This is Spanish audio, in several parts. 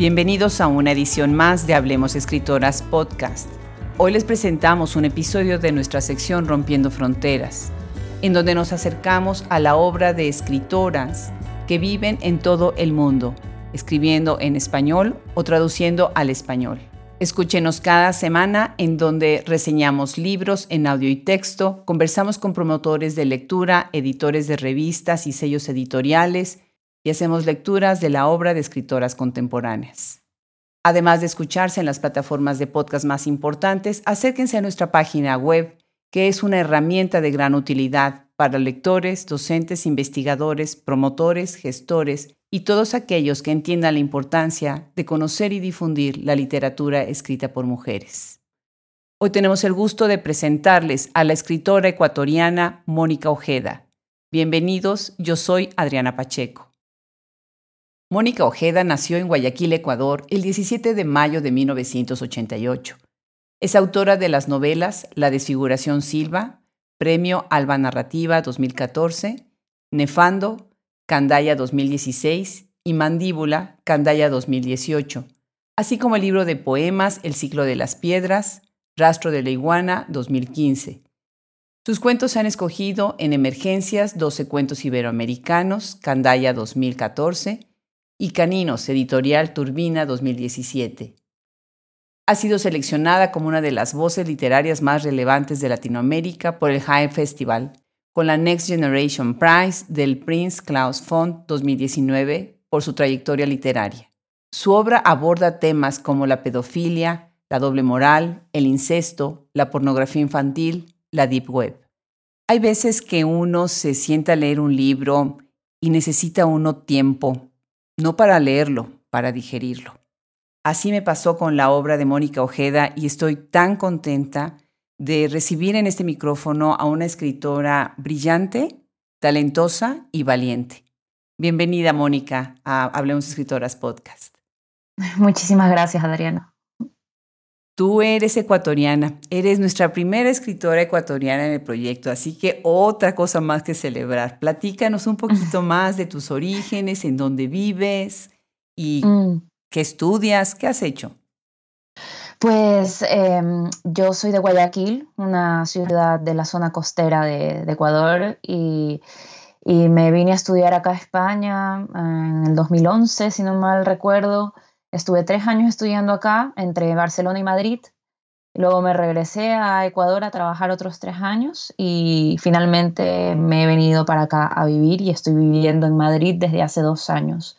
Bienvenidos a una edición más de Hablemos Escritoras Podcast. Hoy les presentamos un episodio de nuestra sección Rompiendo Fronteras, en donde nos acercamos a la obra de escritoras que viven en todo el mundo, escribiendo en español o traduciendo al español. Escúchenos cada semana en donde reseñamos libros en audio y texto, conversamos con promotores de lectura, editores de revistas y sellos editoriales y hacemos lecturas de la obra de escritoras contemporáneas. Además de escucharse en las plataformas de podcast más importantes, acérquense a nuestra página web, que es una herramienta de gran utilidad para lectores, docentes, investigadores, promotores, gestores y todos aquellos que entiendan la importancia de conocer y difundir la literatura escrita por mujeres. Hoy tenemos el gusto de presentarles a la escritora ecuatoriana Mónica Ojeda. Bienvenidos, yo soy Adriana Pacheco. Mónica Ojeda nació en Guayaquil, Ecuador, el 17 de mayo de 1988. Es autora de las novelas La desfiguración Silva, Premio Alba Narrativa 2014, Nefando, Candaya 2016 y Mandíbula, Candaya 2018, así como el libro de poemas El ciclo de las piedras, Rastro de la iguana 2015. Sus cuentos se han escogido en Emergencias, 12 cuentos iberoamericanos, Candaya 2014 y Caninos, editorial Turbina 2017. Ha sido seleccionada como una de las voces literarias más relevantes de Latinoamérica por el High Festival con la Next Generation Prize del Prince Claus Fond 2019 por su trayectoria literaria. Su obra aborda temas como la pedofilia, la doble moral, el incesto, la pornografía infantil, la deep web. Hay veces que uno se sienta a leer un libro y necesita uno tiempo, no para leerlo, para digerirlo. Así me pasó con la obra de Mónica Ojeda y estoy tan contenta de recibir en este micrófono a una escritora brillante, talentosa y valiente. Bienvenida, Mónica, a Hablemos Escritoras Podcast. Muchísimas gracias, Adriana. Tú eres ecuatoriana, eres nuestra primera escritora ecuatoriana en el proyecto, así que otra cosa más que celebrar. Platícanos un poquito más de tus orígenes, en dónde vives y mm. qué estudias, qué has hecho. Pues em, yo soy de Guayaquil, una ciudad de la zona costera de, Ecuador, y, me vine a estudiar acá a España en el 2011, si no mal recuerdo. Estuve tres años estudiando acá, entre Barcelona y Madrid. Luego me regresé a Ecuador a trabajar otros tres años y finalmente me he venido para acá a vivir y estoy viviendo en Madrid desde hace dos años.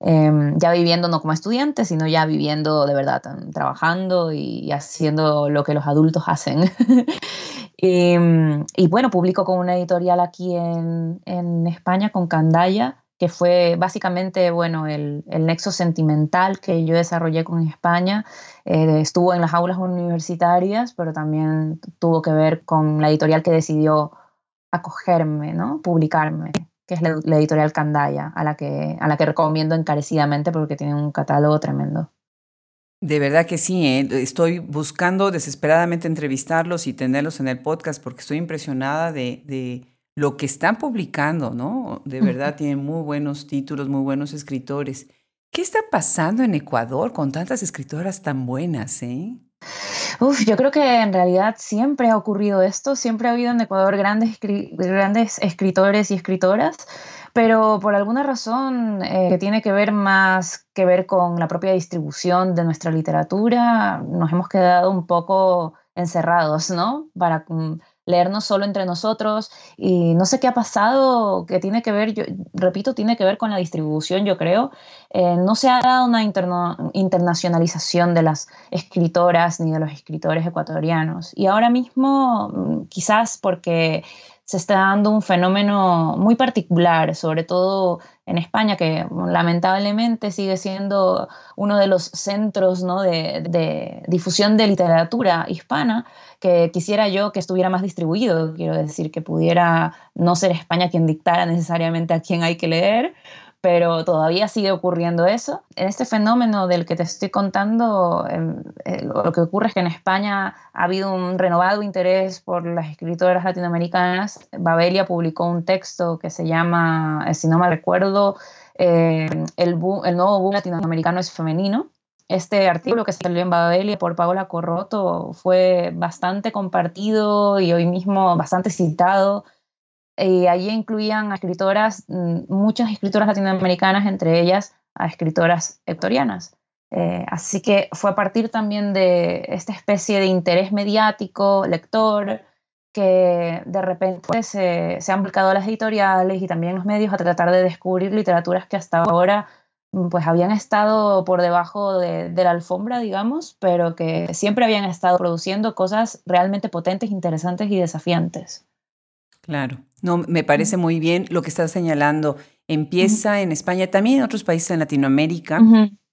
Em, ya viviendo no como estudiante, sino ya viviendo de verdad, trabajando y, haciendo lo que los adultos hacen. y, bueno, publico con una editorial aquí en, en, España, con Candaya, que fue básicamente bueno, el, el nexo sentimental que yo desarrollé con España. Eh, estuvo en las aulas universitarias, pero también tuvo que ver con la editorial que decidió acogerme, ¿no? publicarme que es la, editorial Candaya, a la, que, a la que recomiendo encarecidamente porque tiene un catálogo tremendo. De verdad que sí, ¿eh? estoy buscando desesperadamente entrevistarlos y tenerlos en el podcast porque estoy impresionada de, de lo que están publicando, ¿no? De verdad tienen muy buenos títulos, muy buenos escritores. ¿Qué está pasando en Ecuador con tantas escritoras tan buenas, eh? Uf, yo creo que en realidad siempre ha ocurrido esto, siempre ha habido en Ecuador grandes, grandes escritores y escritoras, pero por alguna razón eh, que tiene que ver más que ver con la propia distribución de nuestra literatura, nos hemos quedado un poco encerrados, ¿no? Para mm, leernos solo entre nosotros y no sé qué ha pasado, que tiene que ver, yo repito, tiene que ver con la distribución, yo creo. Eh, no se ha dado una internacionalización de las escritoras ni de los escritores ecuatorianos. Y ahora mismo, mm, quizás porque se está dando un fenómeno muy particular, sobre todo en España, que lamentablemente sigue siendo uno de los centros ¿no? de, de, difusión de literatura hispana, que quisiera yo que estuviera más distribuido, quiero decir, que pudiera no ser España quien dictara necesariamente a quién hay que leer, pero todavía sigue ocurriendo eso. En este fenómeno del que te estoy contando, em, eh, lo que ocurre es que en España ha habido un renovado interés por las escritoras latinoamericanas. Babelia publicó un texto que se llama, eh, si no me recuerdo, eh, el, el nuevo boom latinoamericano es femenino. Este artículo que salió en Babelia por Paola Corroto fue bastante compartido y hoy mismo bastante citado. Y allí incluían a escritoras, mm, muchas escritoras latinoamericanas, entre ellas a escritoras hectorianas. Eh, así que fue a partir también de esta especie de interés mediático, lector, que de repente se, han volcado las editoriales y también los medios a tratar de descubrir literaturas que hasta ahora mm, pues habían estado por debajo de, la alfombra, digamos, pero que siempre habían estado produciendo cosas realmente potentes, interesantes y desafiantes. Claro, no, me parece muy bien lo que estás señalando. Empieza en España, también en otros países en Latinoamérica,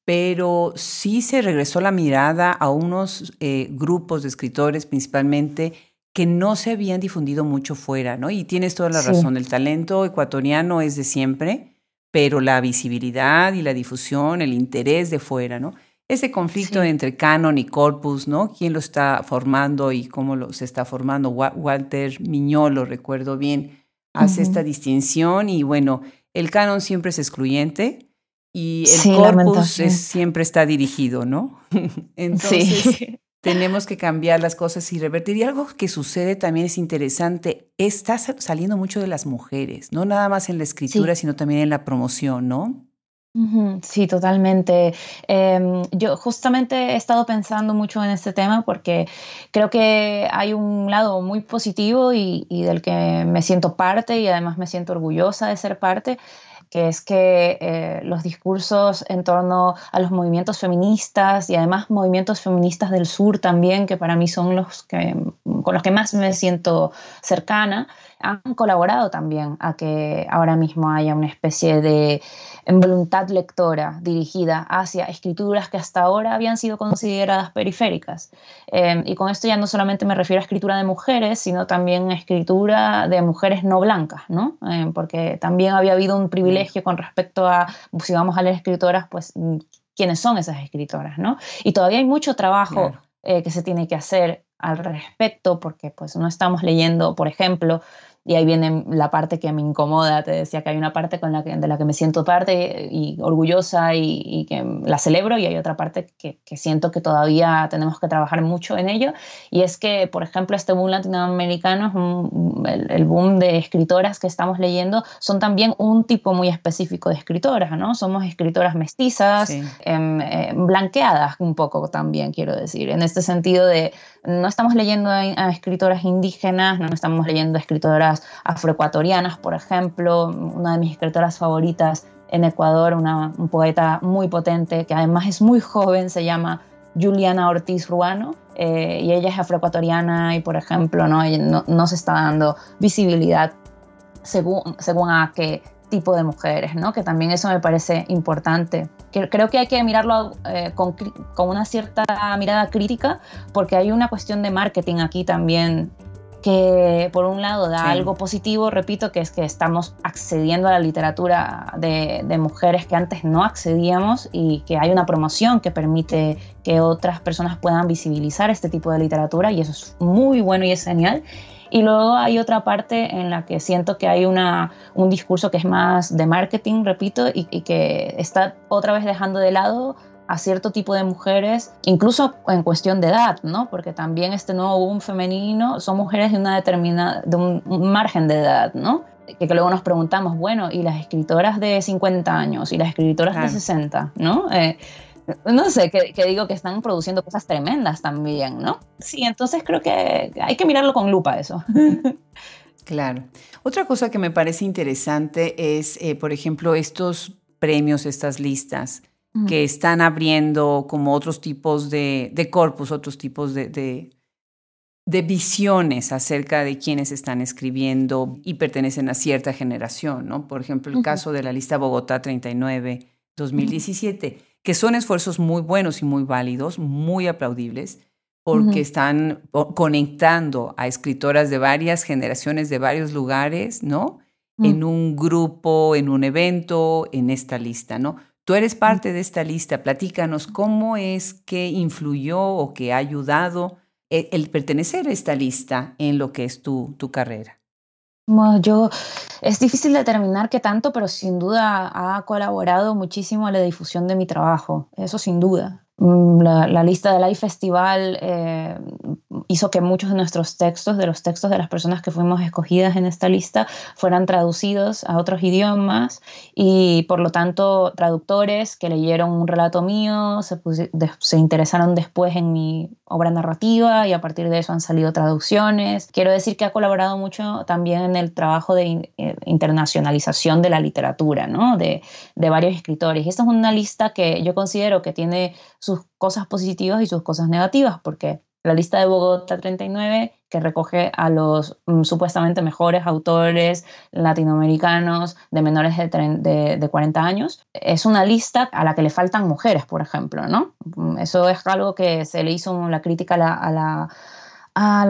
pero sí se regresó la mirada a unos eh, grupos de escritores principalmente que no se habían difundido mucho fuera, ¿no? Y tienes toda la razón, el talento ecuatoriano es de siempre, pero la visibilidad y la difusión, el interés de fuera, ¿no? Ese conflicto entre canon y corpus, ¿no? ¿Quién lo está formando y cómo lo, se está formando? Walter Miñolo, recuerdo bien, hace esta distinción y bueno, el canon siempre es excluyente y el corpus siempre está dirigido, ¿no? Entonces, tenemos que cambiar las cosas y revertir. Y algo que sucede también es interesante, está saliendo mucho de las mujeres, no nada más en la escritura, sino también en la promoción, ¿no? Sí, totalmente. Em, yo justamente he estado pensando mucho en este tema porque creo que hay un lado muy positivo y del que me siento parte y además me siento orgullosa de ser parte, que es que eh, los discursos en torno a los movimientos feministas y además movimientos feministas del sur también, que para mí son los que, con los que más me siento cercana, han colaborado también a que ahora mismo haya una especie de voluntad lectora dirigida hacia escrituras que hasta ahora habían sido consideradas periféricas. Em, y con esto ya no solamente me refiero a escritura de mujeres, sino también a escritura de mujeres no blancas, ¿no? Em, porque también había habido un privilegio con respecto a, si vamos a leer escritoras, pues quiénes son esas escritoras, ¿no? Y todavía hay mucho trabajo eh, que se tiene que hacer al respecto, porque pues no estamos leyendo, por ejemplo, y ahí viene la parte que me incomoda, te decía que hay una parte con la que, de la que me siento parte y orgullosa y, que la celebro y hay otra parte que, siento que todavía tenemos que trabajar mucho en ello y es que, por ejemplo, este boom latinoamericano, el, boom de escritoras que estamos leyendo, son también un tipo muy específico de escritoras, ¿no? Somos escritoras mestizas, em, em, blanqueadas un poco también, quiero decir, en este sentido de no estamos leyendo a, escritoras indígenas, no estamos leyendo a escritoras afroecuatorianas, por ejemplo. Una de mis escritoras favoritas en Ecuador, una, un poeta muy potente que además es muy joven, se llama Juliana Ortiz Ruano, eh, y ella es afroecuatoriana y, por ejemplo, no, no, se está dando visibilidad según, según a qué tipo de mujeres, ¿no? que también eso me parece importante. Creo que hay que mirarlo eh, con, con, una cierta mirada crítica porque hay una cuestión de marketing aquí también que por un lado da algo positivo, repito, que es que estamos accediendo a la literatura de, de, mujeres que antes no accedíamos y que hay una promoción que permite que otras personas puedan visibilizar este tipo de literatura y eso es muy bueno y es genial. Y luego hay otra parte en la que siento que hay una, un discurso que es más de marketing, repito, y, que está otra vez dejando de lado a cierto tipo de mujeres, incluso en cuestión de edad, ¿no? Porque también este nuevo boom femenino son mujeres de una determinada, de un, margen de edad, ¿no? Que, luego nos preguntamos, bueno, ¿y las escritoras de 50 años? ¿Y las escritoras de 60? ¿No? Eh, no sé, que, digo que están produciendo cosas tremendas también, ¿no? Sí, entonces creo que hay que mirarlo con lupa eso. Claro. Otra cosa que me parece interesante es, eh, por ejemplo, estos premios, estas listas que están abriendo como otros tipos de, corpus, otros tipos de, de, visiones acerca de quienes están escribiendo y pertenecen a cierta generación, ¿no? Por ejemplo, el caso de la lista Bogotá 39 2017 que son esfuerzos muy buenos y muy válidos, muy aplaudibles, porque están conectando a escritoras de varias generaciones, de varios lugares, ¿no? Mm. En un grupo, en un evento, en esta lista, ¿no? Tú eres mm. parte de esta lista, platícanos cómo es que influyó o que ha ayudado el, pertenecer a esta lista en lo que es tu, tu carrera. Yo, es difícil determinar qué tanto, pero sin duda ha colaborado muchísimo a la difusión de mi trabajo, eso sin duda. Mm, la, lista del iFestival eh, hizo que muchos de nuestros textos, de los textos de las personas que fuimos escogidas en esta lista, fueran traducidos a otros idiomas y por lo tanto traductores que leyeron un relato mío se, se interesaron después en mi obra narrativa y a partir de eso han salido traducciones. Quiero decir que ha colaborado mucho también en el trabajo de eh, internacionalización de la literatura, ¿no? de, de varios escritores. Esta es una lista que yo considero que tiene sus cosas positivas y sus cosas negativas, porque la lista de Bogotá 39, que recoge a los mm, supuestamente mejores autores latinoamericanos de menores de, de, 40 años, es una lista a la que le faltan mujeres, por ejemplo, ¿no? Mm, eso es algo que se le hizo la crítica a la, a la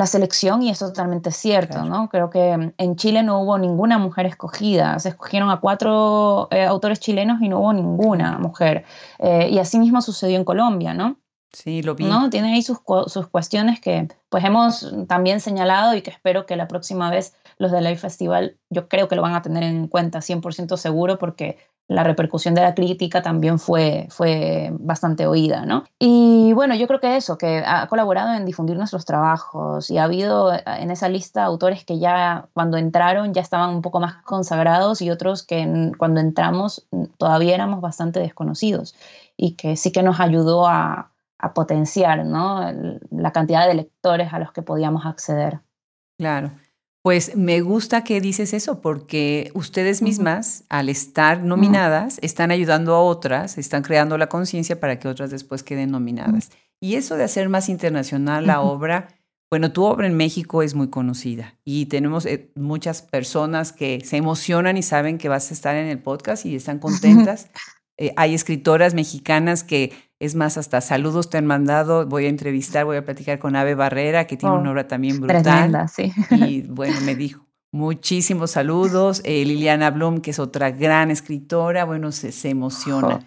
selección y eso es totalmente cierto, ¿no? Creo que en Chile no hubo ninguna mujer escogida, se escogieron a cuatro eh, autores chilenos y no hubo ninguna mujer. Eh, y así mismo sucedió en Colombia, ¿no? Sí, lo vi. ¿no? Tiene ahí sus, sus cuestiones que pues hemos también señalado y que espero que la próxima vez los del Live Festival yo creo que lo van a tener en cuenta 100% seguro porque la repercusión de la crítica también fue, fue bastante oída, ¿no? Y bueno, yo creo que eso, que ha colaborado en difundir nuestros trabajos y ha habido en esa lista autores que ya cuando entraron ya estaban un poco más consagrados y otros que cuando entramos todavía éramos bastante desconocidos y que sí que nos ayudó a, a potenciar ¿no? la cantidad de lectores a los que podíamos acceder. Claro. Pues me gusta que dices eso porque ustedes mismas, al estar nominadas, están ayudando a otras, están creando la conciencia para que otras después queden nominadas. Y eso de hacer más internacional la obra, bueno, tu obra en México es muy conocida y tenemos eh, muchas personas que se emocionan y saben que vas a estar en el podcast y están contentas. Eh, hay escritoras mexicanas que es más, hasta saludos te han mandado. Voy a entrevistar, voy a platicar con Ave Barrera, que tiene una oh, obra también brutal. Tremenda, sí. Y bueno, me dijo muchísimos saludos. Eh, Liliana Blum, que es otra gran escritora, bueno, se, se emociona. Oh.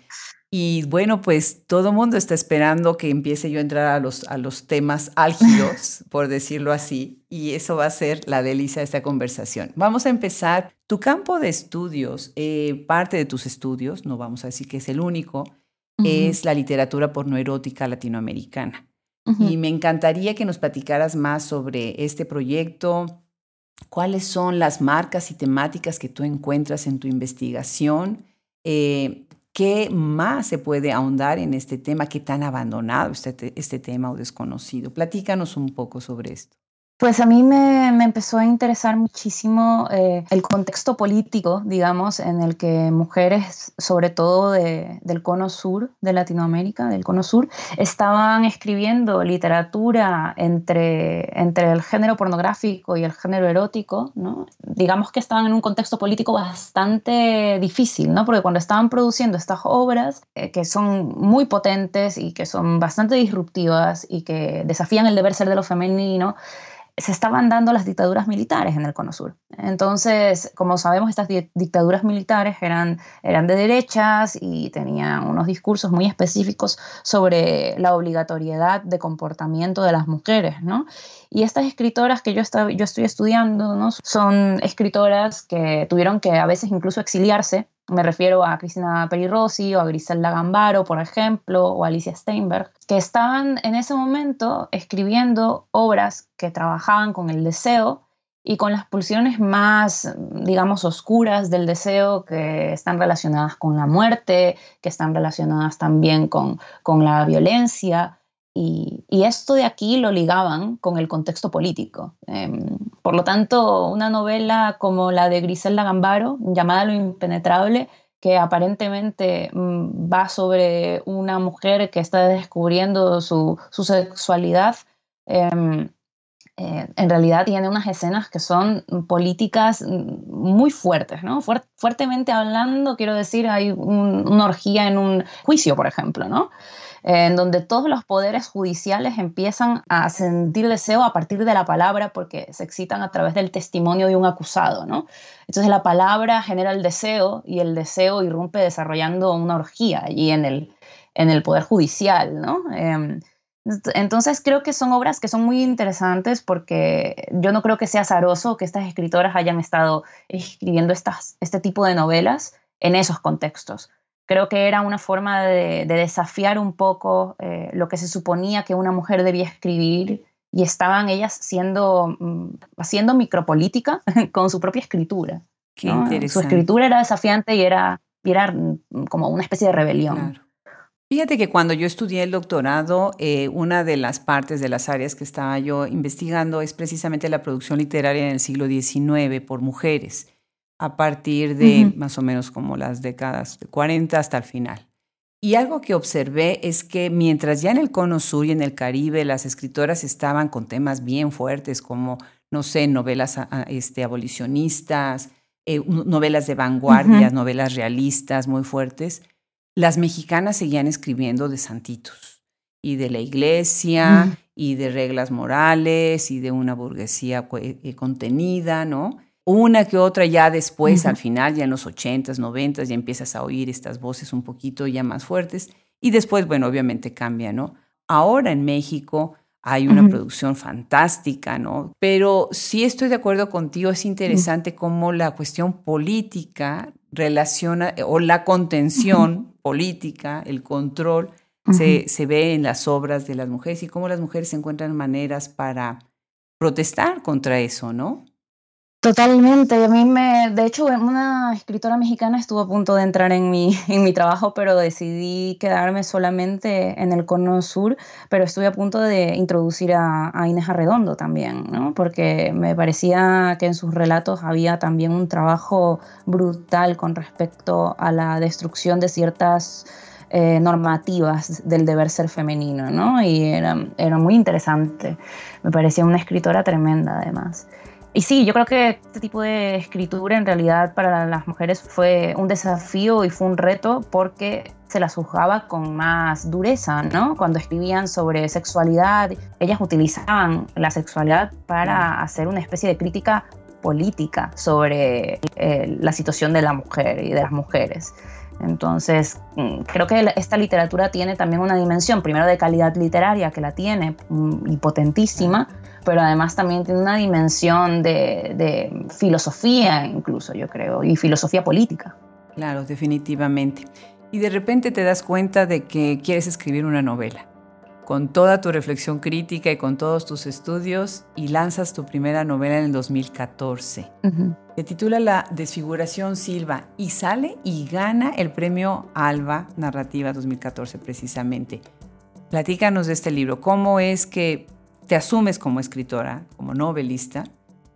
Y bueno, pues todo mundo está esperando que empiece yo a entrar a los, a los temas álgidos, por decirlo así, y eso va a ser la delicia de esta conversación. Vamos a empezar. Tu campo de estudios, eh, parte de tus estudios, no vamos a decir que es el único, es la literatura pornoerótica latinoamericana. Y me encantaría que nos platicaras más sobre este proyecto, cuáles son las marcas y temáticas que tú encuentras en tu investigación, eh, qué más se puede ahondar en este tema, qué tan abandonado este, este tema o desconocido. Platícanos un poco sobre esto. Pues a mí me, empezó a interesar muchísimo eh, el contexto político, digamos, en el que mujeres, sobre todo del cono sur de Latinoamérica, del cono sur, estaban escribiendo literatura entre, entre el género pornográfico y el género erótico, ¿no? Digamos que estaban en un contexto político bastante difícil, ¿no? Porque cuando estaban produciendo estas obras, eh, que son muy potentes y que son bastante disruptivas y que desafían el deber ser de lo femenino, se estaban dando las dictaduras militares en el Cono Sur. Entonces, como sabemos, estas dictaduras militares eran, eran de derechas y tenían unos discursos muy específicos sobre la obligatoriedad de comportamiento de las mujeres, ¿no? Y estas escritoras que yo, yo estoy estudiando ¿no? son escritoras que tuvieron que a veces incluso exiliarse me refiero a Cristina Rossi o a Griselda Gambaro, por ejemplo, o a Alicia Steinberg, que estaban en ese momento escribiendo obras que trabajaban con el deseo y con las pulsiones más, digamos, oscuras del deseo que están relacionadas con la muerte, que están relacionadas también con, con la violencia. Y, esto de aquí lo ligaban con el contexto político. Em, por lo tanto, una novela como la de Griselda Gambaro, llamada Lo Impenetrable, que aparentemente mm, va sobre una mujer que está descubriendo su, sexualidad, em, eh, en realidad tiene unas escenas que son políticas mm, muy fuertes, ¿no? fuertemente hablando, quiero decir, hay una orgía en un juicio, por ejemplo, ¿no? En donde todos los poderes judiciales empiezan a sentir deseo a partir de la palabra porque se excitan a través del testimonio de un acusado, ¿no? Entonces la palabra genera el deseo y el deseo irrumpe desarrollando una orgía allí en el, en el poder judicial, ¿no? Em, Entonces creo que son obras que son muy interesantes porque yo no creo que sea azaroso que estas escritoras hayan estado escribiendo estas, este tipo de novelas en esos contextos. Creo que era una forma de, desafiar un poco eh, lo que se suponía que una mujer debía escribir y estaban ellas siendo, mm, haciendo micropolítica con su propia escritura. Su escritura era desafiante y era, y era mm, como una especie de rebelión. Fíjate que cuando yo estudié el doctorado, eh, una de las partes de las áreas que estaba yo investigando es precisamente la producción literaria en el siglo XIX por mujeres, a partir de más o menos como las décadas de 40 hasta el final. Y algo que observé es que mientras ya en el Cono Sur y en el Caribe las escritoras estaban con temas bien fuertes como, no sé, novelas este, abolicionistas, eh, novelas de vanguardia, novelas realistas muy fuertes, las mexicanas seguían escribiendo de santitos y de la iglesia y de reglas morales y de una burguesía eh, contenida, ¿no? Una que otra ya después, al final, ya en los 80s, 90 ya empiezas a oír estas voces un poquito ya más fuertes y después, bueno, obviamente cambia, ¿no? Ahora en México hay una producción fantástica, ¿no? Pero sí estoy de acuerdo contigo, es interesante cómo la cuestión política relaciona, o la contención política, el control, se, se, ve en las obras de las mujeres y cómo las mujeres encuentran maneras para protestar contra eso, ¿no? Totalmente. A mí me, de hecho, una escritora mexicana estuvo a punto de entrar en mi, en mi trabajo, pero decidí quedarme solamente en el cono sur, pero estuve a punto de introducir a, a Inés Arredondo también, ¿no? Porque me parecía que en sus relatos había también un trabajo brutal con respecto a la destrucción de ciertas eh, normativas del deber ser femenino, ¿no? Y era, era muy interesante. Me parecía una escritora tremenda, además. Y sí, yo creo que este tipo de escritura en realidad para las mujeres fue un desafío y fue un reto porque se las juzgaba con más dureza, ¿no? Cuando escribían sobre sexualidad, ellas utilizaban la sexualidad para hacer una especie de crítica política sobre eh, la situación de la mujer y de las mujeres. Entonces, mm, creo que esta literatura tiene también una dimensión, primero de calidad literaria, que la tiene, mm, y potentísima, pero además también tiene una dimensión de, filosofía incluso, yo creo, y filosofía política. Claro, definitivamente. Y de repente te das cuenta de que quieres escribir una novela, con toda tu reflexión crítica y con todos tus estudios, y lanzas tu primera novela en el 2014. Se titula La desfiguración Silva y sale y gana el premio Alba Narrativa 2014 precisamente. Platícanos de este libro. ¿Cómo es que te asumes como escritora, como novelista,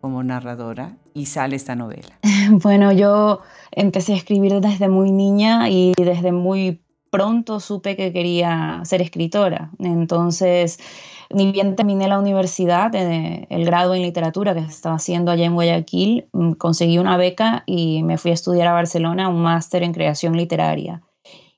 como narradora y sale esta novela? Bueno, yo empecé a escribir desde muy niña y desde muy pronto supe que quería ser escritora. Entonces, ni bien terminé la universidad, eh, el grado en literatura que estaba haciendo allá en Guayaquil, mm, conseguí una beca y me fui a estudiar a Barcelona un máster en creación literaria.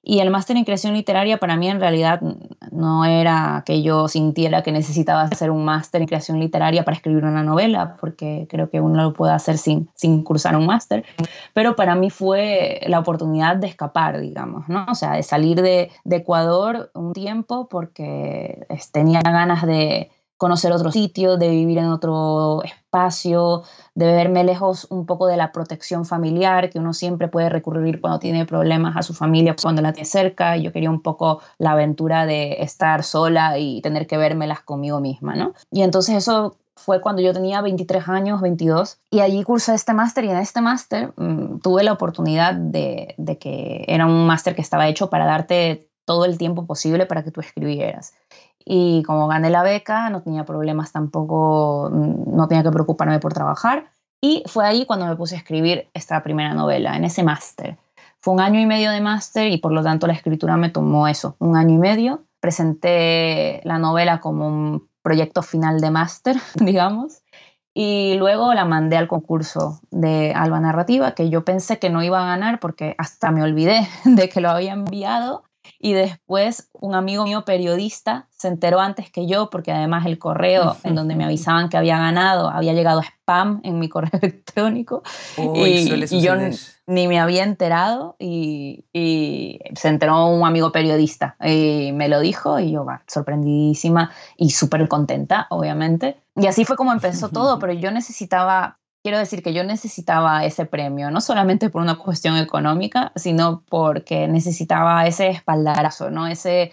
Y el máster en creación literaria para mí en realidad no era que yo sintiera que necesitaba hacer un máster en creación literaria para escribir una novela, porque creo que uno lo puede hacer sin, sin cursar un máster, pero para mí fue la oportunidad de escapar, digamos, ¿no? O sea, de salir de, de Ecuador un tiempo porque tenía ganas de, conocer otro sitio, de vivir en otro espacio, de verme lejos un poco de la protección familiar que uno siempre puede recurrir cuando tiene problemas a su familia, cuando la tiene cerca. Yo quería un poco la aventura de estar sola y tener que vérmelas conmigo misma, ¿no? Y entonces eso fue cuando yo tenía 23 años, 22, y allí cursé este máster y en este máster mm, tuve la oportunidad de que era un máster que estaba hecho para darte todo el tiempo posible para que tú escribieras. Y como gané la beca, no tenía problemas tampoco, mm, no tenía que preocuparme por trabajar. Y fue ahí cuando me puse a escribir esta primera novela, en ese máster. Fue un año y medio de máster y por lo tanto la escritura me tomó eso, un año y medio. Presenté la novela como un proyecto final de máster, digamos, y luego la mandé al concurso de Alba Narrativa, que yo pensé que no iba a ganar porque hasta me olvidé de que lo había enviado y después un amigo mío periodista se enteró antes que yo, porque además el correo en donde me avisaban que había ganado había llegado a spam en mi correo electrónico. y, yo ni me había enterado y, se enteró un amigo periodista y me lo dijo y yo, va, sorprendidísima y súper contenta, obviamente. Y así fue como empezó todo, pero yo necesitaba quiero decir que yo necesitaba ese premio, no solamente por una cuestión económica, sino porque necesitaba ese espaldarazo, ¿no? Ese,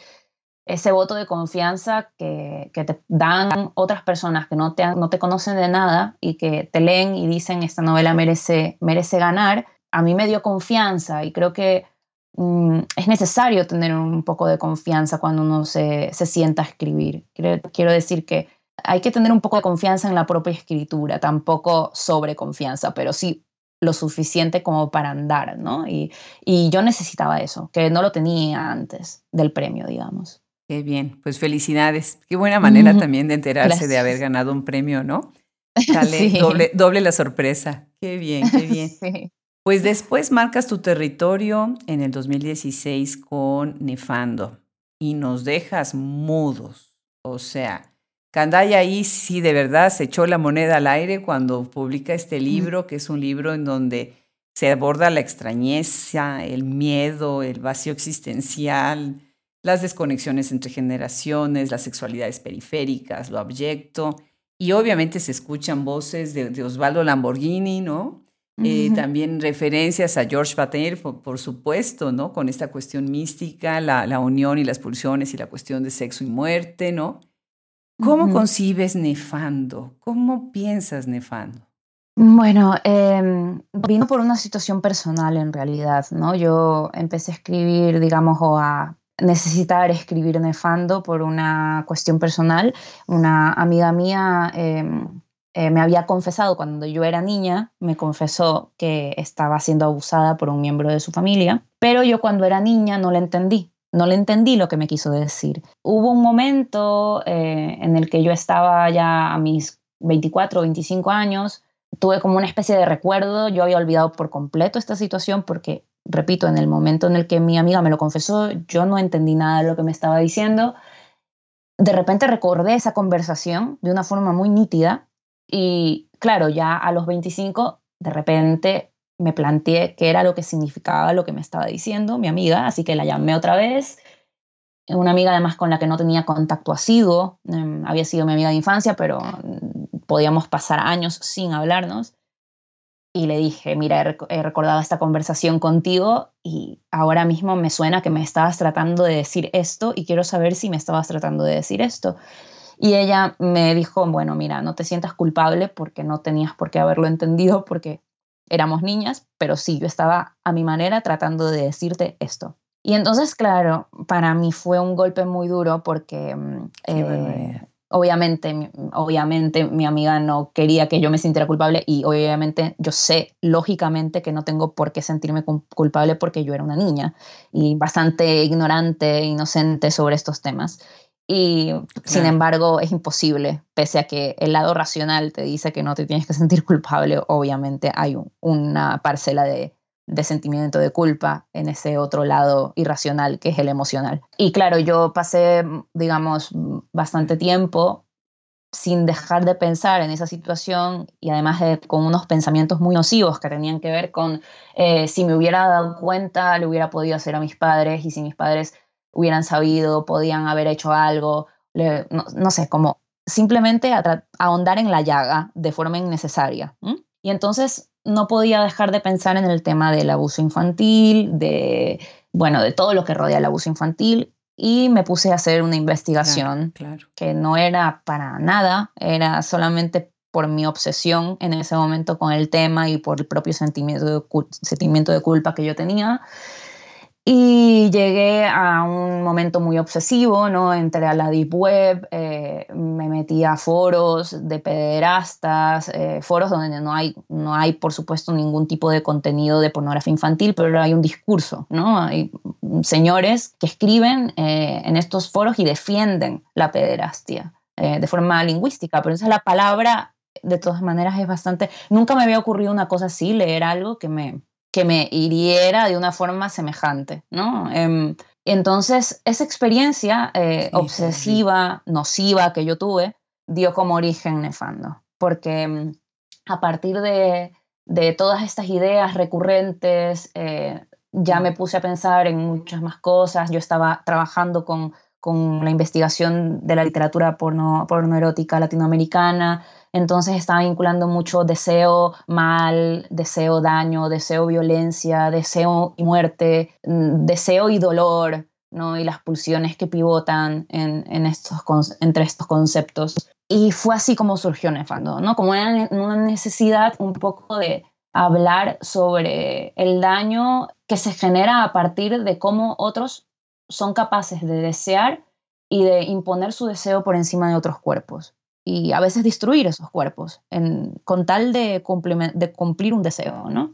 ese voto de confianza que, que te dan otras personas que no te, no te conocen de nada y que te leen y dicen esta novela merece, merece ganar, a mí me dio confianza y creo que mm, es necesario tener un poco de confianza cuando uno se, se sienta a escribir. quiero decir que hay que tener un poco de confianza en la propia escritura, tampoco sobreconfianza, pero sí lo suficiente como para andar, ¿no? Y, yo necesitaba eso, que no lo tenía antes del premio, digamos. Qué bien, pues felicidades. Qué buena manera también de enterarse de haber ganado un premio, ¿no? Dale, doble, doble, la sorpresa. Qué bien, qué bien. Pues después marcas tu territorio en el 2016 con Nefando y nos dejas mudos. O sea, Candaya ahí sí de verdad se echó la moneda al aire cuando publica este libro, que es un libro en donde se aborda la extrañeza, el miedo, el vacío existencial, las desconexiones entre generaciones, las sexualidades periféricas, lo abyecto. Y obviamente se escuchan voces de, Osvaldo Lamborghini, ¿no? Eh, también referencias a George Bataille, por, supuesto, ¿no? Con esta cuestión mística, la, la, unión y las pulsiones y la cuestión de sexo y muerte, ¿no? ¿Cómo concibes Nefando? ¿Cómo piensas Nefando? Bueno, em, vino por una situación personal en realidad, ¿no? Yo empecé a escribir, digamos, o a necesitar escribir Nefando por una cuestión personal. Una amiga mía em, eh, me había confesado cuando yo era niña, me confesó que estaba siendo abusada por un miembro de su familia, pero yo cuando era niña no la entendí no le entendí lo que me quiso decir. Hubo un momento eh, en el que yo estaba ya a mis 24 o 25 años, tuve como una especie de recuerdo, yo había olvidado por completo esta situación porque, repito, en el momento en el que mi amiga me lo confesó, yo no entendí nada de lo que me estaba diciendo. De repente recordé esa conversación de una forma muy nítida y, claro, ya a los 25, de repente me planteé qué era lo que significaba lo que me estaba diciendo mi amiga, así que la llamé otra vez. Una amiga además con la que no tenía contacto asiduo, em, había sido mi amiga de infancia, pero mm, podíamos pasar años sin hablarnos. Y le dije, mira, he, recordado esta conversación contigo y ahora mismo me suena que me estabas tratando de decir esto y quiero saber si me estabas tratando de decir esto. Y ella me dijo, bueno, mira, no te sientas culpable porque no tenías por qué haberlo entendido porque éramos niñas, pero sí, yo estaba a mi manera tratando de decirte esto. Y entonces, claro, para mí fue un golpe muy duro porque mm, eh, obviamente, obviamente mi amiga no quería que yo me sintiera culpable y obviamente yo sé lógicamente que no tengo por qué sentirme culpable porque yo era una niña y bastante ignorante, inocente sobre estos temas. Y sin embargo es imposible, pese a que el lado racional te dice que no te tienes que sentir culpable, obviamente hay una parcela de, de, sentimiento de culpa en ese otro lado irracional que es el emocional. Y claro, yo pasé, digamos, bastante tiempo sin dejar de pensar en esa situación y además con unos pensamientos muy nocivos que tenían que ver con eh, si me hubiera dado cuenta, le hubiera podido hacer a mis padres y si mis padres hubieran sabido, podían haber hecho algo, no, sé, como simplemente ahondar en la llaga de forma innecesaria. Y entonces no podía dejar de pensar en el tema del abuso infantil, de, bueno, de todo lo que rodea el abuso infantil y me puse a hacer una investigación que no era para nada, era solamente por mi obsesión en ese momento con el tema y por el propio sentimiento de, sentimiento de culpa que yo tenía. Y llegué a un momento muy obsesivo, ¿no? Entré a la Deep Web, eh, me metí a foros de pederastas, eh, foros donde no hay, no hay, por supuesto, ningún tipo de contenido de pornografía infantil, pero hay un discurso, ¿no? Hay señores que escriben eh, en estos foros y defienden la pederastia de forma lingüística, pero esa es la palabra, de todas maneras, es bastante... Nunca me había ocurrido una cosa así, leer algo que me, que me hiriera de una forma semejante, ¿no? Em, Entonces, esa experiencia eh, obsesiva, nociva que yo tuve, dio como origen Nefando, porque mm, a partir de, todas estas ideas recurrentes, eh, ya me puse a pensar en muchas más cosas. Yo estaba trabajando con, la investigación de la literatura porno, erótica latinoamericana, entonces estaba vinculando mucho deseo mal, deseo daño, deseo violencia, deseo muerte, mm, deseo y dolor, ¿no? y las pulsiones que pivotan en, estos, entre estos conceptos. Y fue así como surgió Nefando, ¿no? como una, una necesidad un poco de hablar sobre el daño que se genera a partir de cómo otros son capaces de desear y de imponer su deseo por encima de otros cuerpos y a veces destruir esos cuerpos con tal de, de cumplir un deseo, ¿no?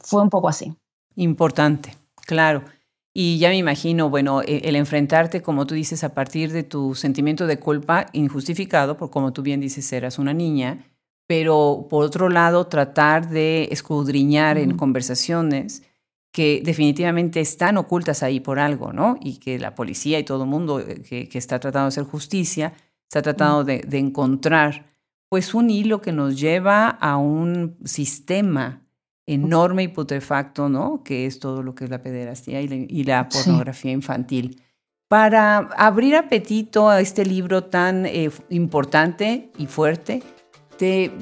Fue un poco así. Importante, claro. Y ya me imagino, bueno, e, el enfrentarte, como tú dices, a partir de tu sentimiento de culpa injustificado, por como tú bien dices, eras una niña, pero por otro lado tratar de escudriñar en conversaciones que definitivamente están ocultas ahí por algo, ¿no? Y que la policía y todo el mundo eh, que, está tratando de hacer justicia está tratando de, encontrar, pues un hilo que nos lleva a un sistema enorme y putrefacto, ¿no? Que es todo lo que es la pederastía y la, pornografía infantil. Para abrir apetito a este libro tan eh, importante y fuerte,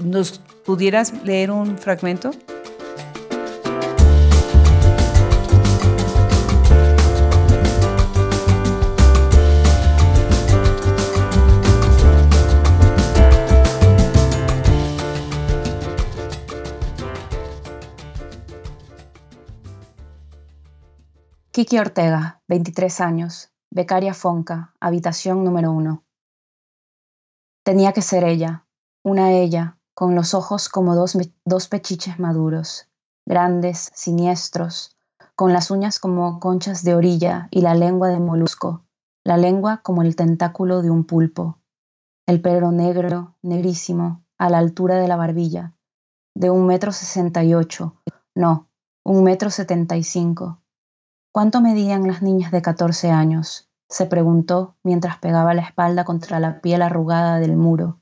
¿Nos pudieras leer un fragmento? Kiki Ortega, 23 años, becaria Fonca, habitación número uno. Tenía que ser ella, una ella, con los ojos como dos, dos pechiches maduros, grandes, siniestros, con las uñas como conchas de orilla y la lengua de molusco, la lengua como el tentáculo de un pulpo, el pelo negro, negrísimo, a la altura de la barbilla, de un metro sesenta y ocho, no, un metro setenta y cinco. ¿Cuánto medían las niñas de catorce años? se preguntó mientras pegaba la espalda contra la piel arrugada del muro.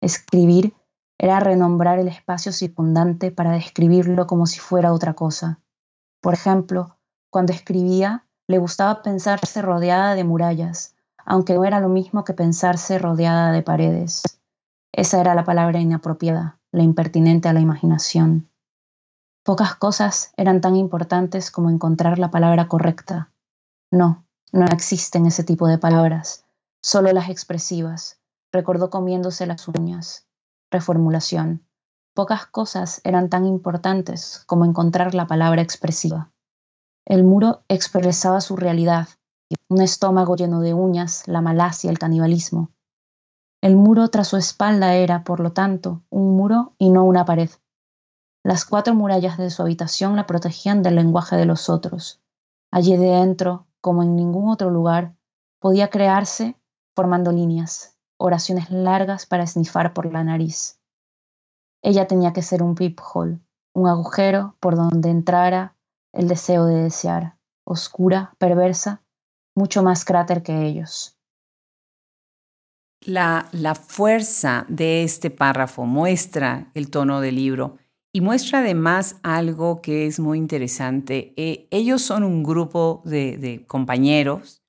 Escribir era renombrar el espacio circundante para describirlo como si fuera otra cosa. Por ejemplo, cuando escribía, le gustaba pensarse rodeada de murallas, aunque no era lo mismo que pensarse rodeada de paredes. Esa era la palabra inapropiada, la impertinente a la imaginación. Pocas cosas eran tan importantes como encontrar la palabra correcta. No, no existen ese tipo de palabras, solo las expresivas, recordó comiéndose las uñas. Reformulación. Pocas cosas eran tan importantes como encontrar la palabra expresiva. El muro expresaba su realidad, un estómago lleno de uñas, la malacia, el canibalismo. El muro tras su espalda era, por lo tanto, un muro y no una pared. Las cuatro murallas de su habitación la protegían del lenguaje de los otros. Allí dentro, como en ningún otro lugar, podía crearse formando líneas, oraciones largas para esnifar por la nariz. Ella tenía que ser un peephole, un agujero por donde entrara el deseo de desear, oscura, perversa, mucho más cráter que ellos. La, la, fuerza de este párrafo muestra el tono del libro y muestra además algo que es muy interesante. Eh, ellos son un grupo de, compañeros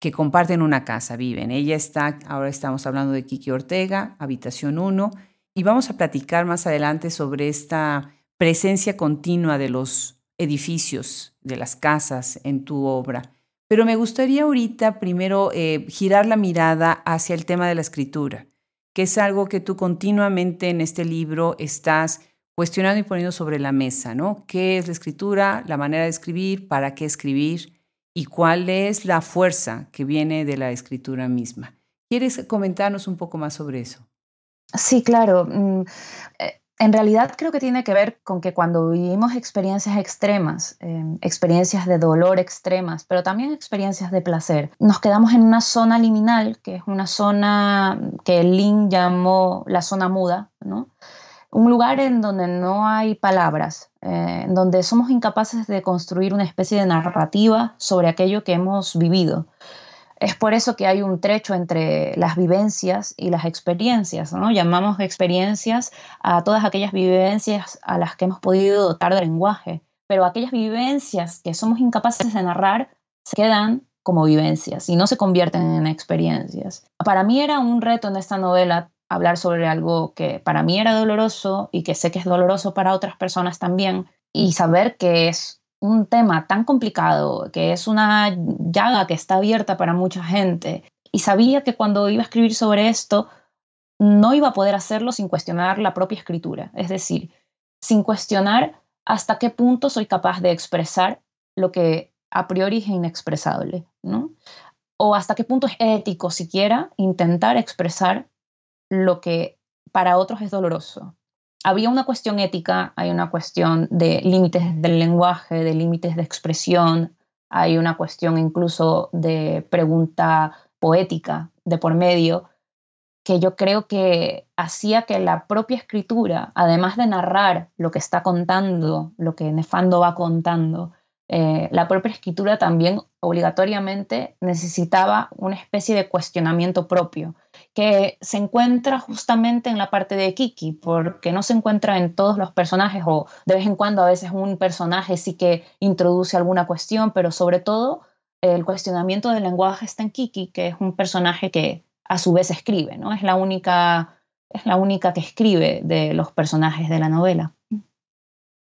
que comparten una casa, viven. Ella está, ahora estamos hablando de Kiki Ortega, habitación 1, y vamos a platicar más adelante sobre esta presencia continua de los edificios, de las casas en tu obra. Pero me gustaría ahorita primero eh, girar la mirada hacia el tema de la escritura, que es algo que tú continuamente en este libro estás cuestionando y poniendo sobre la mesa, ¿no? ¿Qué es la escritura? La manera de escribir, para qué escribir y cuál es la fuerza que viene de la escritura misma. ¿Quieres comentarnos un poco más sobre eso? Sí, claro. Mm, eh, en realidad creo que tiene que ver con que cuando vivimos experiencias extremas, em, experiencias de dolor extremas, pero también experiencias de placer, nos quedamos en una zona liminal, que es una zona que Lin llamó la zona muda, ¿no? Un lugar en donde no hay palabras, eh, en donde somos incapaces de construir una especie de narrativa sobre aquello que hemos vivido. Es por eso que hay un trecho entre las vivencias y las experiencias, ¿no? Llamamos experiencias a todas aquellas vivencias a las que hemos podido dotar de lenguaje, pero aquellas vivencias que somos incapaces de narrar se quedan como vivencias y no se convierten en experiencias. Para mí era un reto en esta novela hablar sobre algo que para mí era doloroso y que sé que es doloroso para otras personas también y saber que es un tema tan complicado, que es una llaga que está abierta para mucha gente y sabía que cuando iba a escribir sobre esto no iba a poder hacerlo sin cuestionar la propia escritura, es decir, sin cuestionar hasta qué punto soy capaz de expresar lo que a priori es inexpresable, ¿no? O hasta qué punto es ético siquiera intentar expresar lo que para otros es doloroso. Había una cuestión ética, hay una cuestión de límites del lenguaje, de límites de expresión, hay una cuestión incluso de pregunta poética de por medio, que yo creo que hacía que la propia escritura, además de narrar lo que está contando, lo que Nefando va contando, eh, la propia escritura también obligatoriamente necesitaba una especie de cuestionamiento propio, que se encuentra justamente en la parte de Kiki, porque no se encuentra en todos los personajes o de vez en cuando a veces un personaje sí que introduce alguna cuestión, pero sobre todo el cuestionamiento del lenguaje está en Kiki, que es un personaje que a su vez escribe, ¿no? Es la única, es la única que escribe de los personajes de la novela.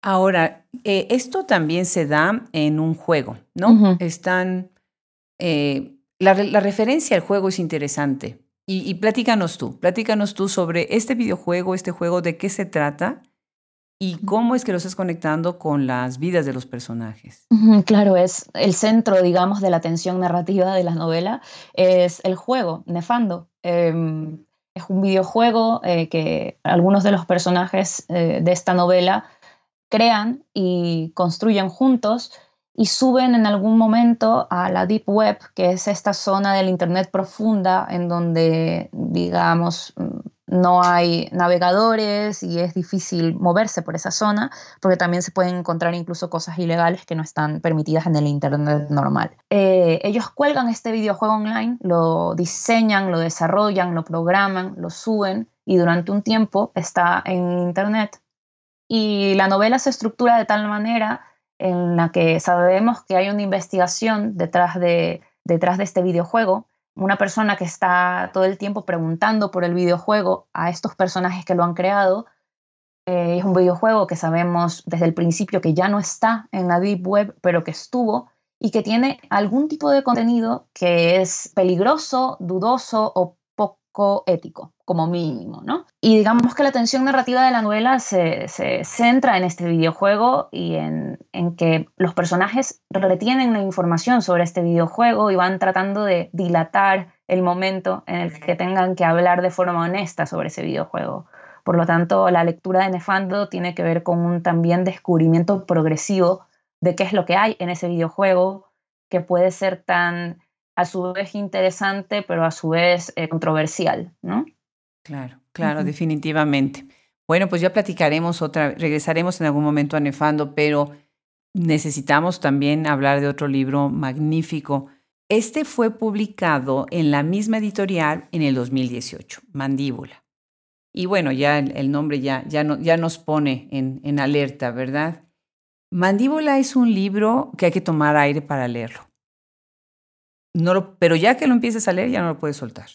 Ahora, eh, esto también se da en un juego, ¿no? Están. Eh, la, referencia al juego es interesante. Y, y, platícanos tú, platícanos tú sobre este videojuego, este juego, de qué se trata y cómo es que lo estás conectando con las vidas de los personajes. Claro, es el centro, digamos, de la tensión narrativa de la novela, es el juego, Nefando. Em, es un videojuego eh, que algunos de los personajes de esta novela crean y construyen juntos y suben en algún momento a la Deep Web, que es esta zona del Internet profunda en donde, digamos, no hay navegadores y es difícil moverse por esa zona, porque también se pueden encontrar incluso cosas ilegales que no están permitidas en el Internet normal. Eh, ellos cuelgan este videojuego online, lo diseñan, lo desarrollan, lo programan, lo suben y durante un tiempo está en Internet y la novela se estructura de tal manera en la que sabemos que hay una investigación detrás de, detrás de este videojuego, una persona que está todo el tiempo preguntando por el videojuego a estos personajes que lo han creado. Eh, es un videojuego que sabemos desde el principio que ya no está en la Deep Web, pero que estuvo y que tiene algún tipo de contenido que es peligroso, dudoso o ético, como mínimo, ¿no? Y digamos que la tensión narrativa de la novela se, centra en este videojuego y en, en, que los personajes retienen la información sobre este videojuego y van tratando de dilatar el momento en el que tengan que hablar de forma honesta sobre ese videojuego. Por lo tanto, la lectura de Nefando tiene que ver con un también descubrimiento progresivo de qué es lo que hay en ese videojuego, que puede ser tan a su vez interesante, pero a su vez eh, controversial, ¿no? Claro, claro, definitivamente. Bueno, pues ya platicaremos otra, regresaremos en algún momento a Nefando, pero necesitamos también hablar de otro libro magnífico. Este fue publicado en la misma editorial en el 2018, Mandíbula. Y bueno, ya el, nombre ya, ya, no, ya nos pone en, en alerta, ¿verdad? Mandíbula es un libro que hay que tomar aire para leerlo no pero ya que lo empieces a leer, ya no lo puedes soltar.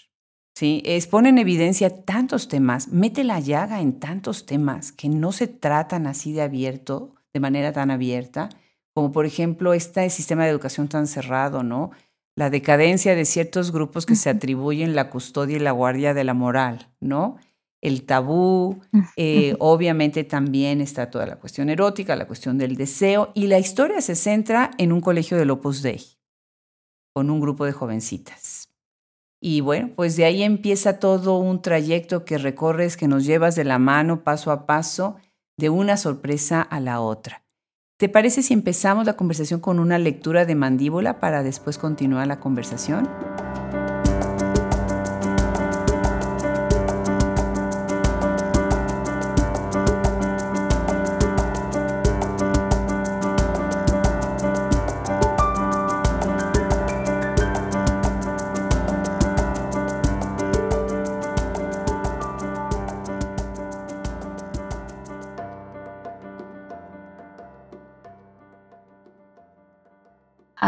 ¿sí? pone en evidencia tantos temas, mete la llaga en tantos temas que no se tratan así de abierto, de manera tan abierta, como por ejemplo este sistema de educación tan cerrado, ¿no? La decadencia de ciertos grupos que se atribuyen la custodia y la guardia de la moral, ¿no? El tabú, eh, obviamente también está toda la cuestión erótica, la cuestión del deseo, y la historia se centra en un colegio del Opus Dei con un grupo de jovencitas. Y bueno, pues de ahí empieza todo un trayecto que recorres, que nos llevas de la mano paso a paso, de una sorpresa a la otra. ¿Te parece si empezamos la conversación con una lectura de mandíbula para después continuar la conversación?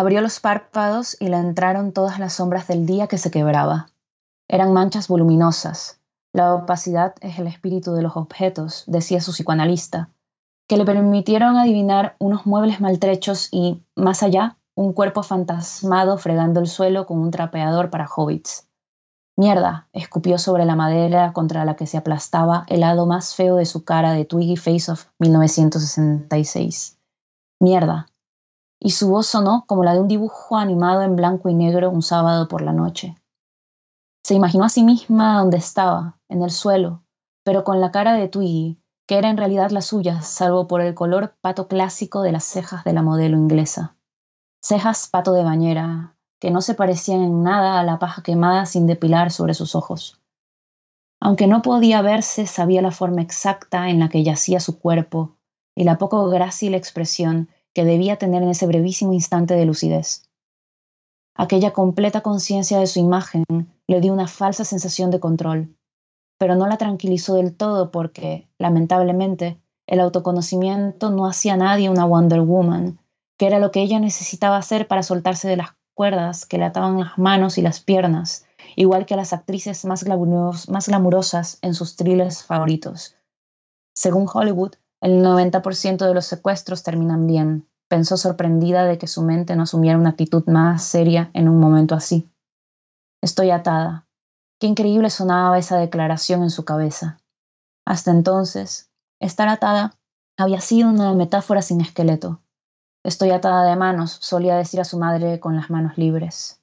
Abrió los párpados y le entraron todas las sombras del día que se quebraba. Eran manchas voluminosas. La opacidad es el espíritu de los objetos, decía su psicoanalista, que le permitieron adivinar unos muebles maltrechos y, más allá, un cuerpo fantasmado fregando el suelo con un trapeador para hobbits. Mierda, escupió sobre la madera contra la que se aplastaba el lado más feo de su cara de Twiggy Face of 1966. Mierda. Y su voz sonó como la de un dibujo animado en blanco y negro un sábado por la noche. Se imaginó a sí misma donde estaba, en el suelo, pero con la cara de Twiggy, que era en realidad la suya, salvo por el color pato clásico de las cejas de la modelo inglesa cejas pato de bañera, que no se parecían en nada a la paja quemada sin depilar sobre sus ojos. Aunque no podía verse, sabía la forma exacta en la que yacía su cuerpo y la poco grácil expresión que debía tener en ese brevísimo instante de lucidez. Aquella completa conciencia de su imagen le dio una falsa sensación de control, pero no la tranquilizó del todo porque, lamentablemente, el autoconocimiento no hacía a nadie una Wonder Woman, que era lo que ella necesitaba hacer para soltarse de las cuerdas que le ataban las manos y las piernas, igual que a las actrices más, glamurosas en sus thrillers favoritos. Según Hollywood, el 90% de los secuestros terminan bien, pensó sorprendida de que su mente no asumiera una actitud más seria en un momento así. Estoy atada. Qué increíble sonaba esa declaración en su cabeza. Hasta entonces, estar atada había sido una metáfora sin esqueleto, Estoy atada de manos, solía decir a su madre con las manos libres.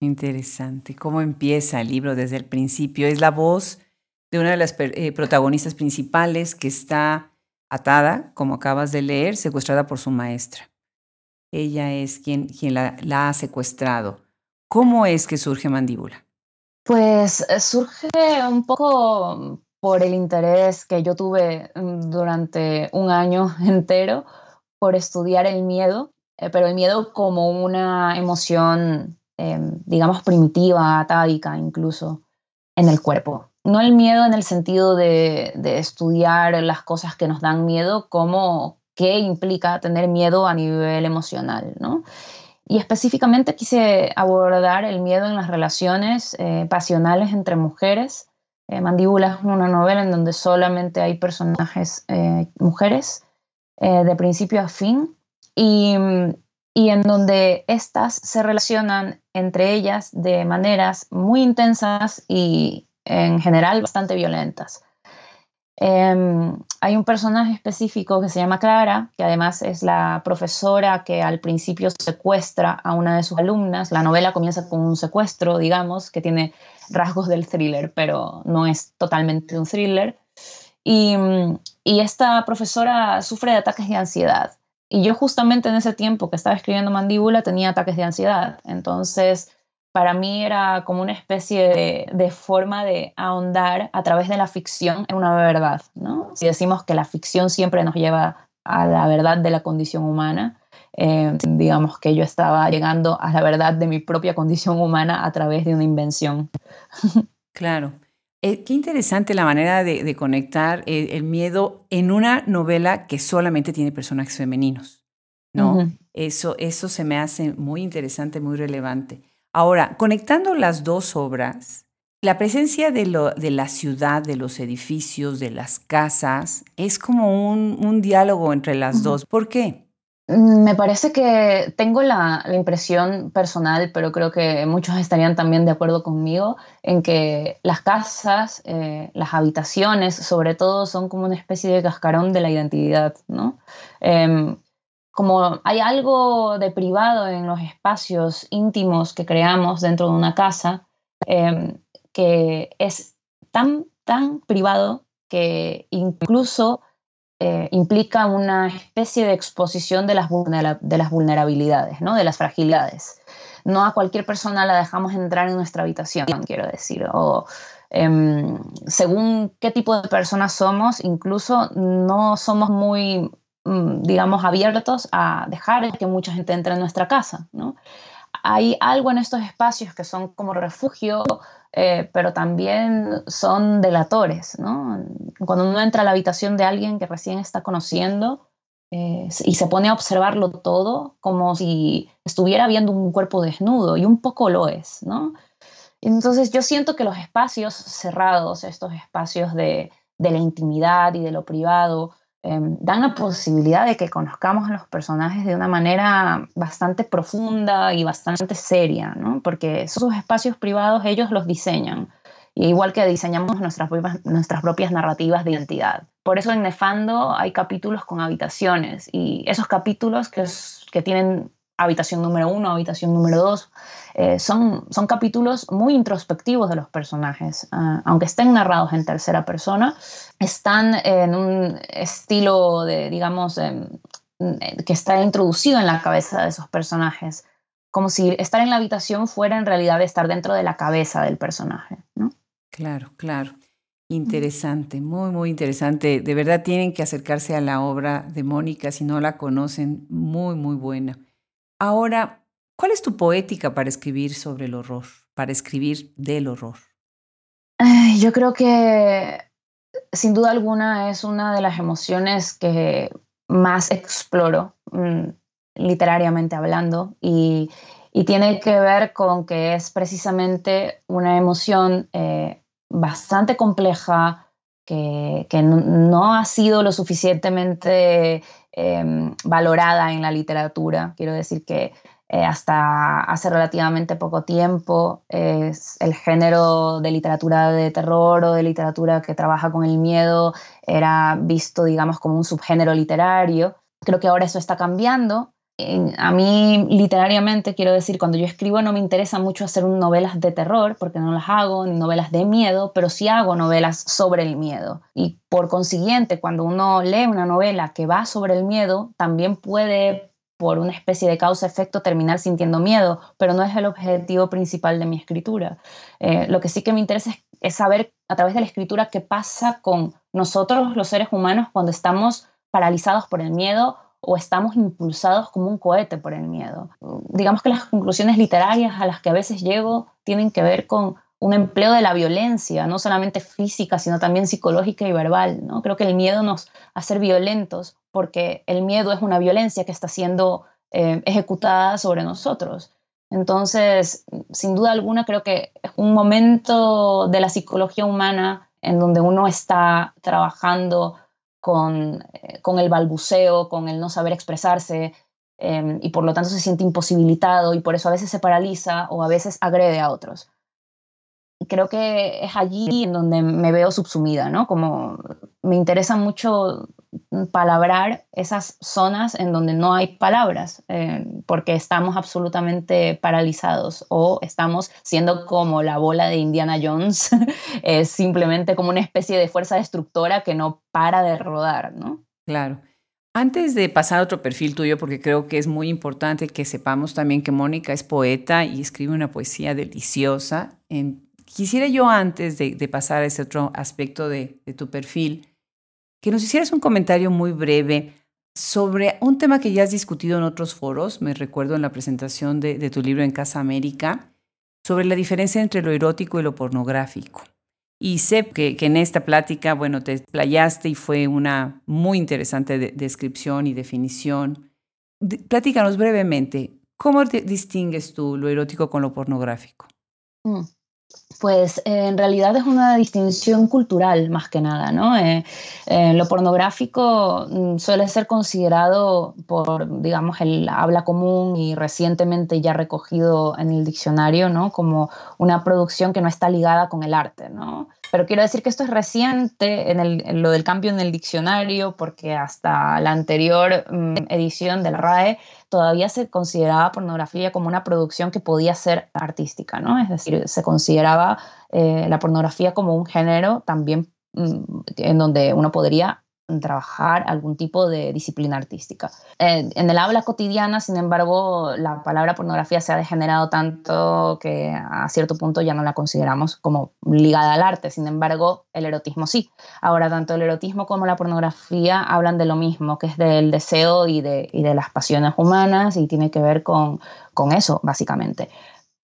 Interesante. ¿Cómo empieza el libro desde el principio? Es la voz de una de las eh, protagonistas principales que está atada, como acabas de leer, secuestrada por su maestra. Ella es quien, quien la, ha secuestrado. ¿Cómo es que surge Mandíbula? Pues eh, surge un poco por el interés que yo tuve mm, durante un año entero por estudiar el miedo, eh, pero el miedo como una emoción, em, digamos, primitiva, atávica incluso, en el cuerpo. No el miedo en el sentido de, estudiar las cosas que nos dan miedo, como qué implica tener miedo a nivel emocional, ¿no? Y específicamente quise abordar el miedo en las relaciones eh, pasionales entre mujeres. Eh, Mandíbula es una novela en donde solamente hay personajes mujeres eh, de principio a fin y, en donde éstas se relacionan entre ellas de maneras muy intensas y en general bastante violentas. Em, hay un personaje específico que se llama Clara, que además es la profesora que al principio secuestra a una de sus alumnas. La novela comienza con un secuestro, digamos, que tiene rasgos del thriller, pero no es totalmente un thriller. Y, y esta profesora sufre de ataques de ansiedad. Y yo justamente en ese tiempo que estaba escribiendo Mandíbula tenía ataques de ansiedad. Entonces, para mí era como una especie de, forma de ahondar a través de la ficción en una verdad. ¿no? Si decimos que la ficción siempre nos lleva a la verdad de la condición humana, eh, digamos que yo estaba llegando a la verdad de mi propia condición humana a través de una invención. Claro. Eh, qué interesante la manera de, conectar el, miedo en una novela que solamente tiene personajes femeninos, ¿no? eso, eso se me hace muy interesante, muy relevante. Ahora, conectando las dos obras, la presencia de, lo, de la ciudad, de los edificios, de las casas, es como un, diálogo entre las dos. ¿Por qué? Mm, me parece que tengo la, impresión personal, pero creo que muchos estarían también de acuerdo conmigo, en que las casas, eh, las habitaciones, sobre todo, son como una especie de cascarón de la identidad, ¿no? Em, como hay algo de privado en los espacios íntimos que creamos dentro de una casa, em, que es tan, tan privado que incluso eh, implica una especie de exposición de las, de las vulnerabilidades, ¿no? de las fragilidades. No a cualquier persona la dejamos entrar en nuestra habitación, quiero decir, o em, según qué tipo de personas somos, incluso no somos muy, digamos, abiertos a dejar que mucha gente entre en nuestra casa. ¿no? Hay algo en estos espacios que son como refugio eh, pero también son delatores, ¿no? Cuando uno entra a la habitación de alguien que recién está conociendo, eh, y se pone a observarlo todo como si estuviera viendo un cuerpo desnudo, y un poco lo es, ¿no? Entonces yo siento que los espacios cerrados, estos espacios de, de la intimidad y de lo privado, em, dan la posibilidad de que conozcamos a los personajes de una manera bastante profunda y bastante seria, ¿no? Porque esos espacios privados ellos los diseñan, igual que diseñamos nuestras nuestras propias narrativas de identidad. Por eso en Nefando hay capítulos con habitaciones y esos capítulos que, que tienen habitación número uno, habitación número dos, eh, son, son capítulos muy introspectivos de los personajes. Ah, aunque estén narrados en tercera persona, están en un estilo de, digamos, em, que está introducido en la cabeza de esos personajes, como si estar en la habitación fuera en realidad estar dentro de la cabeza del personaje. Claro, claro. Interesante, muy, muy interesante. De verdad tienen que acercarse a la obra de Mónica si no la conocen. Muy, muy buena. Ahora, ¿cuál es tu poética para escribir sobre el horror, para escribir del horror? Yo creo que sin duda alguna es una de las emociones que más exploro mm, literariamente hablando y, tiene que ver con que es precisamente una emoción eh, bastante compleja que, no, ha sido lo suficientemente em, valorada en la literatura. Quiero decir que eh, hasta hace relativamente poco tiempo el género de literatura de terror o de literatura que trabaja con el miedo era visto, digamos, como un subgénero literario. Creo que ahora eso está cambiando. A mí literariamente quiero decir, cuando yo escribo no me interesa mucho hacer novelas de terror, porque no las hago, ni novelas de miedo, pero sí hago novelas sobre el miedo. Y por consiguiente, cuando uno lee una novela que va sobre el miedo, también puede por una especie de causa-efecto terminar sintiendo miedo, pero no es el objetivo principal de mi escritura. Eh, lo que sí que me interesa es, saber a través de la escritura qué pasa con nosotros los seres humanos cuando estamos paralizados por el miedo o estamos impulsados como un cohete por el miedo. Digamos que las conclusiones literarias a las que a veces llego tienen que ver con un empleo de la violencia, no solamente física, sino también psicológica y verbal. ¿no? Creo que el miedo nos hace violentos porque el miedo es una violencia que está siendo eh, ejecutada sobre nosotros. Entonces, sin duda alguna, creo que es un momento de la psicología humana en donde uno está trabajando con, eh, con el balbuceo, con el no saber expresarse, eh, y por lo tanto se siente imposibilitado y por eso a veces se paraliza o a veces agrede a otros creo que es allí en donde me veo subsumida, ¿no? Como me interesa mucho palabrar esas zonas en donde no hay palabras, eh, porque estamos absolutamente paralizados o estamos siendo como la bola de Indiana Jones, es simplemente como una especie de fuerza destructora que no para de rodar, ¿no? Claro. Antes de pasar a otro perfil tuyo, porque creo que es muy importante que sepamos también que Mónica es poeta y escribe una poesía deliciosa en Quisiera yo antes de, pasar a ese otro aspecto de, tu perfil, que nos hicieras un comentario muy breve sobre un tema que ya has discutido en otros foros, me recuerdo en la presentación de, tu libro en Casa América, sobre la diferencia entre lo erótico y lo pornográfico. Y sé que, en esta plática, bueno, te playaste y fue una muy interesante descripción y definición. platícanos brevemente, ¿cómo distingues tú lo erótico con lo pornográfico? Mm pues eh, en realidad es una distinción cultural más que nada, ¿no? Eh, eh, lo pornográfico mm, suele ser considerado por, digamos, el habla común y recientemente ya recogido en el diccionario, ¿no? Como una producción que no está ligada con el arte, ¿no? Pero quiero decir que esto es reciente en, lo del cambio en el diccionario, porque hasta la anterior mm, edición de la RAE todavía se consideraba pornografía como una producción que podía ser artística, ¿no? Es decir, se consideraba eh, la pornografía como un género también mm, en donde uno podría trabajar algún tipo de disciplina artística. en el habla cotidiana, sin embargo, la palabra pornografía se ha degenerado tanto que a cierto punto ya no la consideramos como ligada al arte, sin embargo, el erotismo sí. Ahora, tanto el erotismo como la pornografía hablan de lo mismo, que es del deseo y de, y de las pasiones humanas y tiene que ver con, con eso, básicamente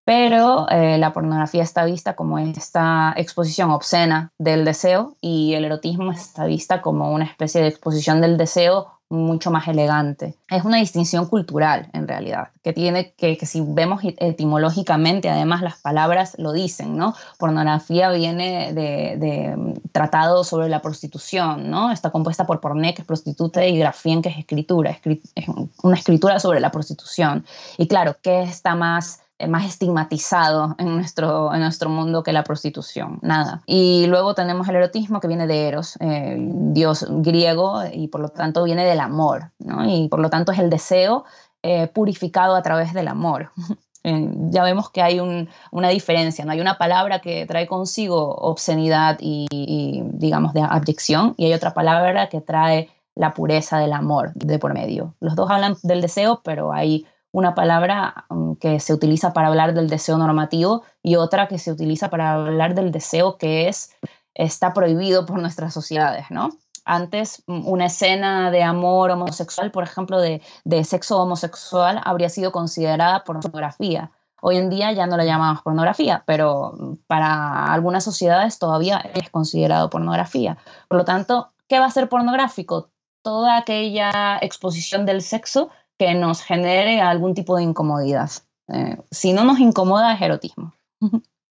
pero eh, la pornografía está vista como esta exposición obscena del deseo y el erotismo está vista como una especie de exposición del deseo mucho más elegante. Es una distinción cultural, en realidad, que tiene que, que si vemos etimológicamente, además las palabras lo dicen, ¿no? Pornografía viene de, de mm, tratado sobre la prostitución, ¿no? Está compuesta por porné, que es prostituta, y grafien, que es escritura, es una escritura sobre la prostitución. Y claro, ¿qué está más más estigmatizado en nuestro, en nuestro mundo que la prostitución, nada. Y luego tenemos el erotismo que viene de Eros, eh, dios griego, y por lo tanto viene del amor, ¿no? y por lo tanto es el deseo eh, purificado a través del amor. ya vemos que hay una diferencia, ¿no? Hay una palabra que trae consigo obscenidad y, y, digamos, de abyección, y hay otra palabra que trae la pureza del amor de por medio. Los dos hablan del deseo, pero hay una palabra mm, que se utiliza para hablar del deseo normativo y otra que se utiliza para hablar del deseo que es está prohibido por nuestras sociedades, ¿no? Antes, mm, una escena de amor homosexual, por ejemplo, de, de sexo homosexual, habría sido considerada pornografía. Hoy en día ya no la llamamos pornografía, pero mm, para algunas sociedades todavía es considerado pornografía. Por lo tanto, ¿qué va a ser pornográfico? Toda aquella exposición del sexo que nos genere algún tipo de incomodidad. Eh, si no nos incomoda, es erotismo.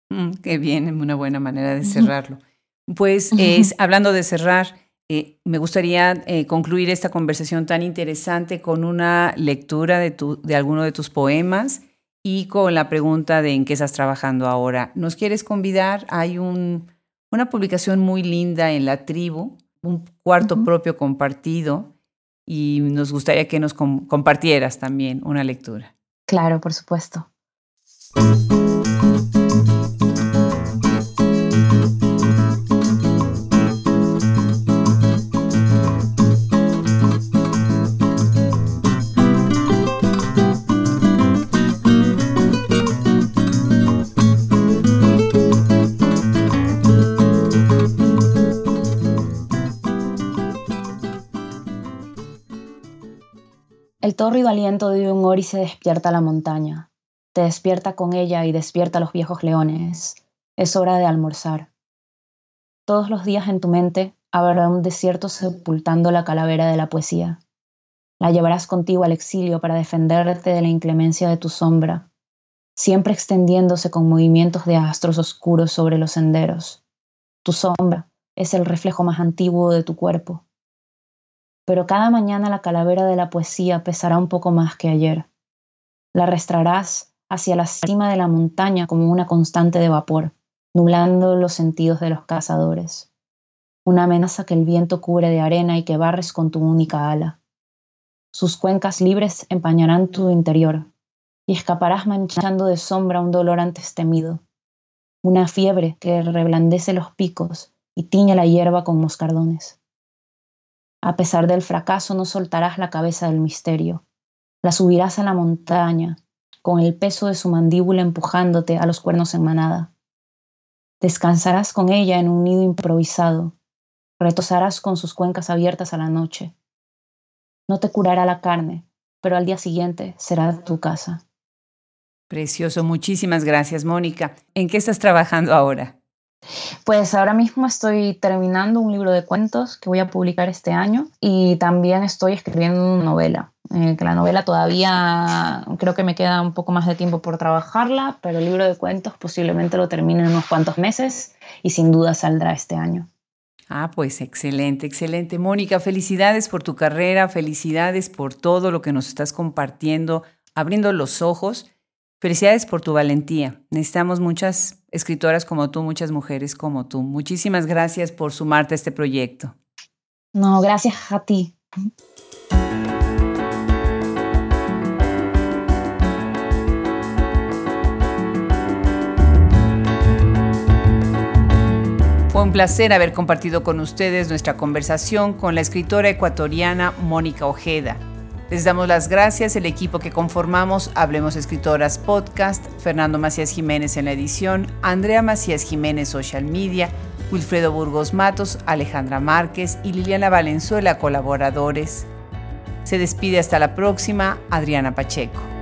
Mm, qué bien, es una buena manera de cerrarlo. Pues es, hablando de cerrar, eh, me gustaría eh, concluir esta conversación tan interesante con una lectura de, tu, de alguno de tus poemas y con la pregunta de en qué estás trabajando ahora. ¿Nos quieres convidar? Hay un, una publicación muy linda en la tribu, un cuarto propio compartido, y nos gustaría que nos compartieras también una lectura. Claro, por supuesto. Tórrido aliento de un ori se despierta la montaña. Te despierta con ella y despierta a los viejos leones. Es hora de almorzar. Todos los días en tu mente habrá un desierto sepultando la calavera de la poesía. La llevarás contigo al exilio para defenderte de la inclemencia de tu sombra, siempre extendiéndose con movimientos de astros oscuros sobre los senderos. Tu sombra es el reflejo más antiguo de tu cuerpo pero cada mañana la calavera de la poesía pesará un poco más que ayer. La arrastrarás hacia la cima de la montaña como una constante de vapor, nublando los sentidos de los cazadores. Una amenaza que el viento cubre de arena y que barres con tu única ala. Sus cuencas libres empañarán tu interior y escaparás manchando de sombra un dolor antes temido, una fiebre que reblandece los picos y tiñe la hierba con moscardones. A pesar del fracaso no soltarás la cabeza del misterio. La subirás a la montaña, con el peso de su mandíbula empujándote a los cuernos en manada. Descansarás con ella en un nido improvisado. Retosarás con sus cuencas abiertas a la noche. No te curará la carne, pero al día siguiente será tu casa. Precioso, muchísimas gracias, Mónica. ¿En qué estás trabajando ahora? Pues ahora mismo estoy terminando un libro de cuentos que voy a publicar este año y también estoy escribiendo una novela. Eh, la novela todavía creo que me queda un poco más de tiempo por trabajarla, pero el libro de cuentos posiblemente lo termine en unos cuantos meses y sin duda saldrá este año. Ah, pues excelente, excelente. Mónica, felicidades por tu carrera, felicidades por todo lo que nos estás compartiendo, abriendo los ojos Felicidades por tu valentía. Necesitamos muchas escritoras como tú, muchas mujeres como tú. Muchísimas gracias por sumarte a este proyecto. No, gracias a ti. Fue un placer haber compartido con ustedes nuestra conversación con la escritora ecuatoriana Mónica Ojeda. Les damos las gracias el equipo que conformamos Hablemos Escritoras Podcast, Fernando Macías Jiménez en la edición, Andrea Macías Jiménez Social Media, Wilfredo Burgos Matos, Alejandra Márquez y Liliana Valenzuela colaboradores. Se despide hasta la próxima, Adriana Pacheco.